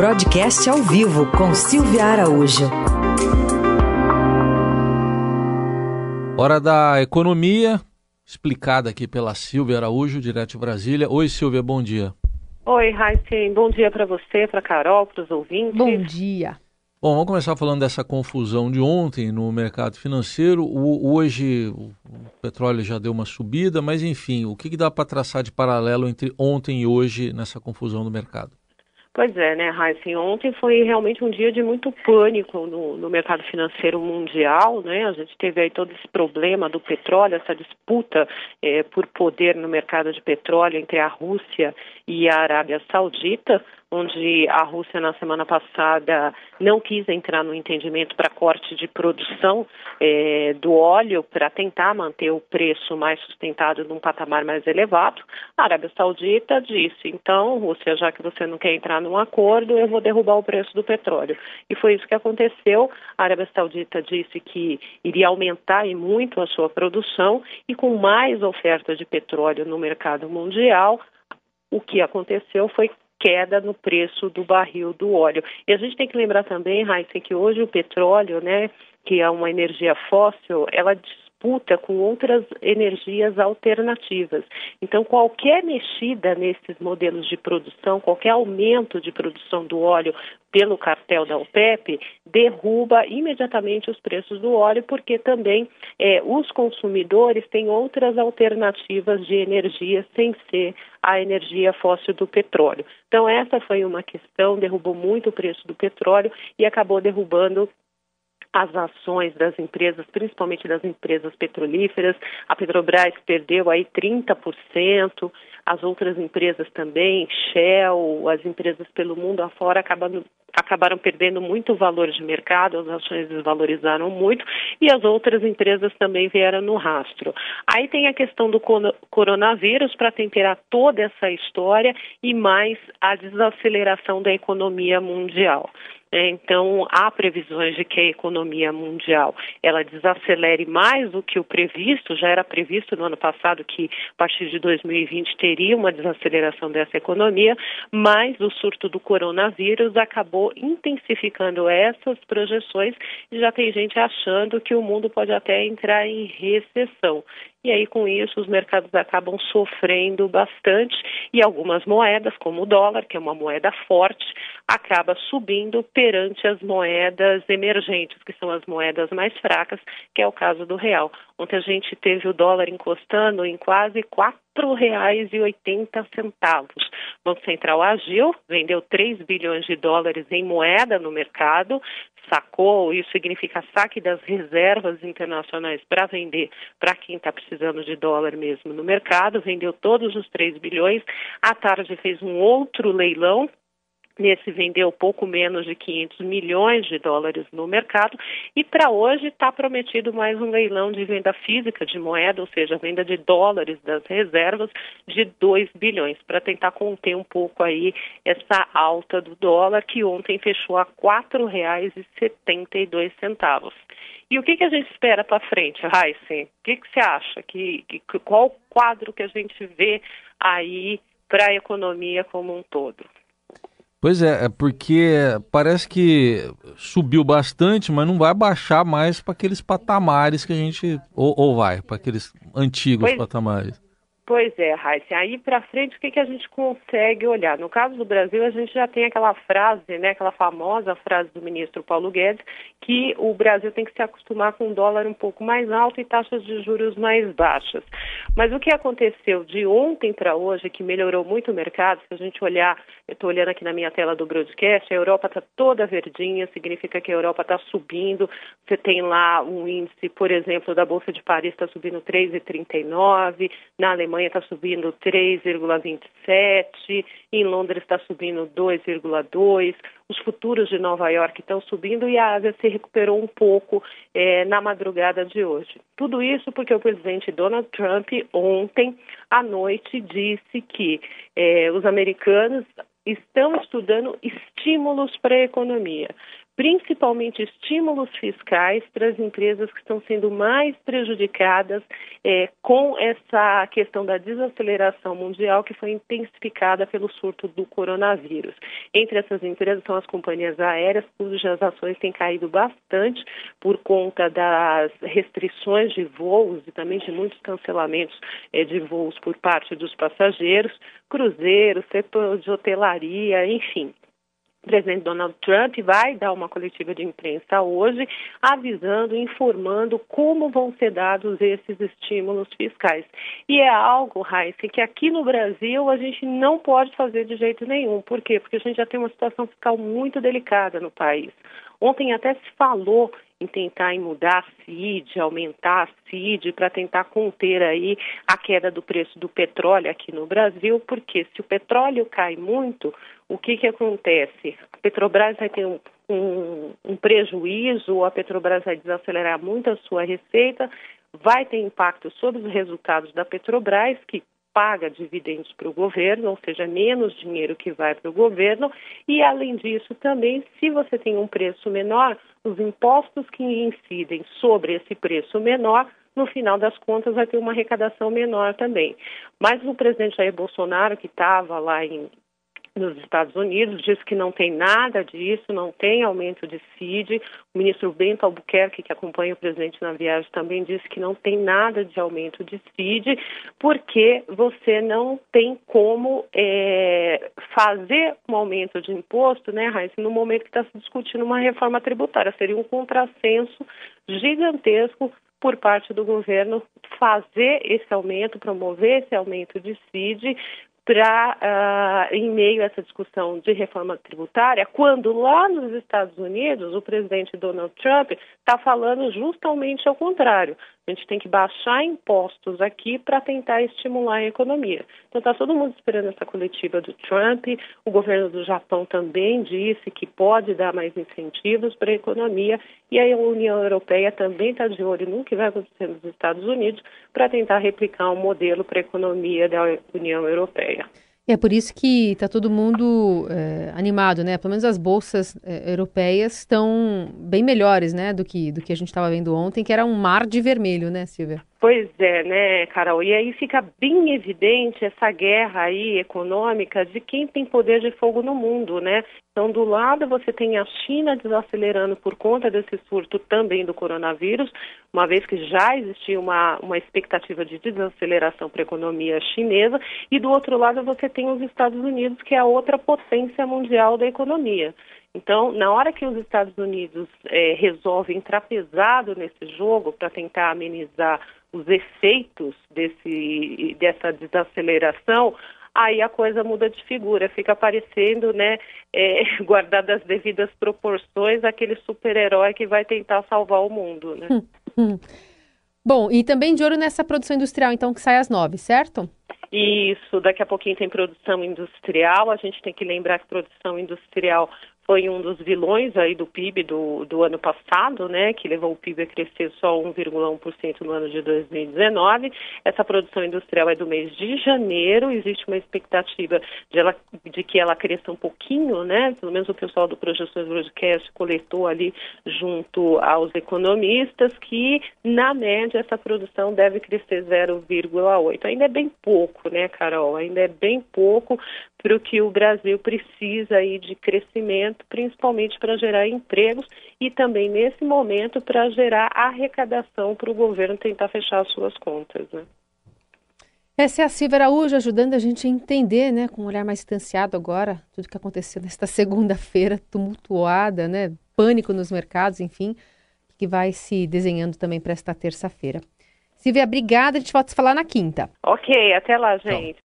Broadcast ao vivo com Silvia Araújo. Hora da economia, explicada aqui pela Silvia Araújo, direto de Brasília. Oi, Silvia, bom dia. Oi, Raíssen, bom dia para você, para Carol, para os ouvintes. Bom dia. Bom, vamos começar falando dessa confusão de ontem no mercado financeiro. O, hoje o petróleo já deu uma subida, mas enfim, o que, que dá para traçar de paralelo entre ontem e hoje nessa confusão do mercado? Pois é, né, Raíssa? Ontem foi realmente um dia de muito pânico no, no, mercado financeiro mundial, né? A gente teve aí todo esse problema do petróleo, essa disputa eh, por poder no mercado de petróleo entre a Rússia e a Arábia Saudita onde a Rússia na semana passada não quis entrar no entendimento para corte de produção é, do óleo para tentar manter o preço mais sustentado num patamar mais elevado. A Arábia Saudita disse, então, Rússia, já que você não quer entrar num acordo, eu vou derrubar o preço do petróleo. E foi isso que aconteceu. A Arábia Saudita disse que iria aumentar e muito a sua produção e com mais oferta de petróleo no mercado mundial, o que aconteceu foi queda no preço do barril do óleo. E a gente tem que lembrar também, Raíssa, que hoje o petróleo, né, que é uma energia fóssil, ela disputa com outras energias alternativas. Então, qualquer mexida nesses modelos de produção, qualquer aumento de produção do óleo pelo cartel da OPEP, derruba imediatamente os preços do óleo, porque também é, os consumidores têm outras alternativas de energia sem ser a energia fóssil do petróleo. Então, essa foi uma questão, derrubou muito o preço do petróleo e acabou derrubando as ações das empresas, principalmente das empresas petrolíferas. A Petrobras perdeu aí 30%, as outras empresas também, Shell, as empresas pelo mundo afora acabaram, acabaram perdendo muito valor de mercado, as ações desvalorizaram muito e as outras empresas também vieram no rastro. Aí tem a questão do coronavírus para temperar toda essa história e mais a desaceleração da economia mundial. É, então, há previsões de que a economia mundial ela desacelere mais do que o previsto, já era previsto no ano passado que a partir de 2020 teria uma desaceleração dessa economia, mas o surto do coronavírus acabou intensificando essas projeções e já tem gente achando que o mundo pode até entrar em recessão. E aí, com isso, os mercados acabam sofrendo bastante e algumas moedas, como o dólar, que é uma moeda forte, acaba subindo perante as moedas emergentes, que são as moedas mais fracas, que é o caso do real. Ontem a gente teve o dólar encostando em quase R$ 4,80. O Banco Central agiu, vendeu 3 bilhões de dólares em moeda no mercado, sacou, isso significa saque das reservas internacionais para vender para quem está precisando de dólar mesmo no mercado, vendeu todos os 3 bilhões. À tarde fez um outro leilão Nesse vendeu pouco menos de 500 milhões de dólares no mercado e para hoje está prometido mais um leilão de venda física de moeda, ou seja, venda de dólares das reservas de 2 bilhões, para tentar conter um pouco aí essa alta do dólar que ontem fechou a R$ 4,72. E o que, que a gente espera para frente, Heisen? O que, que você acha? Que, que, qual o quadro que a gente vê aí para a economia como um todo? Pois é, é porque parece que subiu bastante, mas não vai baixar mais para aqueles patamares que a gente. Ou, ou vai, para aqueles antigos pois, patamares. Pois é, Raíssa. Aí para frente, o que, que a gente consegue olhar? No caso do Brasil, a gente já tem aquela frase, né, aquela famosa frase do ministro Paulo Guedes, que o Brasil tem que se acostumar com um dólar um pouco mais alto e taxas de juros mais baixas. Mas o que aconteceu de ontem para hoje, que melhorou muito o mercado, se a gente olhar, eu estou olhando aqui na minha tela do broadcast, a Europa está toda verdinha, significa que a Europa está subindo. Você tem lá um índice, por exemplo, da Bolsa de Paris está subindo 3,39, na Alemanha Alemanha está subindo 3,27, em Londres está subindo 2,2, os futuros de Nova York estão subindo e a Ásia se recuperou um pouco é, na madrugada de hoje. Tudo isso porque o presidente Donald Trump ontem à noite disse que é, os americanos estão estudando estímulos para a economia principalmente estímulos fiscais para as empresas que estão sendo mais prejudicadas é, com essa questão da desaceleração mundial que foi intensificada pelo surto do coronavírus. Entre essas empresas são as companhias aéreas, cujas ações têm caído bastante por conta das restrições de voos e também de muitos cancelamentos é, de voos por parte dos passageiros, cruzeiros, setor de hotelaria, enfim. O presidente Donald Trump vai dar uma coletiva de imprensa hoje, avisando, informando como vão ser dados esses estímulos fiscais. E é algo, Raíssa, que aqui no Brasil a gente não pode fazer de jeito nenhum. Por quê? Porque a gente já tem uma situação fiscal muito delicada no país. Ontem até se falou em tentar em mudar a CID, aumentar a CID para tentar conter aí a queda do preço do petróleo aqui no Brasil, porque se o petróleo cai muito, o que, que acontece? A Petrobras vai ter um, um, um prejuízo, a Petrobras vai desacelerar muito a sua receita, vai ter impacto sobre os resultados da Petrobras, que paga dividendos para o governo, ou seja, menos dinheiro que vai para o governo, e além disso também, se você tem um preço menor, os impostos que incidem sobre esse preço menor no final das contas vai ter uma arrecadação menor também. Mas o presidente Jair Bolsonaro, que estava lá em, nos Estados Unidos, disse que não tem nada disso, não tem aumento de CID. O ministro Bento Albuquerque, que acompanha o presidente na viagem, também disse que não tem nada de aumento de CID, porque você não tem como é, fazer um aumento de imposto, né, Raíssa, no momento que está se discutindo uma reforma tributária. Seria um contrassenso gigantesco por parte do governo fazer esse aumento, promover esse aumento de CID, para, uh, ah, em meio a essa discussão de reforma tributária, quando lá nos Estados Unidos o presidente Donald Trump está falando justamente ao contrário. A gente tem que baixar impostos aqui para tentar estimular a economia. Então está todo mundo esperando essa coletiva do Trump. O governo do Japão também disse que pode dar mais incentivos para a economia e a União Europeia também está de olho no que vai acontecer nos Estados Unidos para tentar replicar um modelo para a economia da União Europeia. É por isso que está todo mundo é, animado, né? Pelo menos as bolsas é, europeias estão bem melhores, né, do que do que a gente estava vendo ontem, que era um mar de vermelho, né, Silvia? Pois é, né, Carol? E aí fica bem evidente essa guerra aí econômica de quem tem poder de fogo no mundo, né? Então, do lado você tem a China desacelerando por conta desse surto também do coronavírus, uma vez que já existia uma, uma expectativa de desaceleração para a economia chinesa, e do outro lado você tem os Estados Unidos, que é a outra potência mundial da economia. Então, na hora que os Estados Unidos é, resolvem entrar pesado nesse jogo para tentar amenizar os efeitos desse, dessa desaceleração, aí a coisa muda de figura, fica parecendo, né, é, guardado as devidas proporções, aquele super-herói que vai tentar salvar o mundo, né? Hum, hum. Bom, e também de olho nessa produção industrial, então, que sai às nove, certo? Isso, daqui a pouquinho tem produção industrial, a gente tem que lembrar que produção industrial foi um dos vilões aí do PIB do, do ano passado, né, que levou o PIB a crescer só 1,1% no ano de 2019. Essa produção industrial é do mês de janeiro, existe uma expectativa de, ela, de que ela cresça um pouquinho, né, pelo menos o pessoal do Projeções Broadcast coletou ali junto aos economistas que, na média, essa produção deve crescer 0,8. Ainda é bem pouco, né, Carol? Ainda é bem pouco para o que o Brasil precisa aí de crescimento, principalmente para gerar empregos e também nesse momento para gerar arrecadação para o governo tentar fechar as suas contas, né? Essa é a Silvia Araújo ajudando a gente a entender, né, com um olhar mais distanciado agora, tudo que aconteceu nesta segunda-feira tumultuada, né, pânico nos mercados, enfim, que vai se desenhando também para esta terça-feira. Silvia, obrigada, a gente volta a se falar na quinta. Ok, até lá, gente.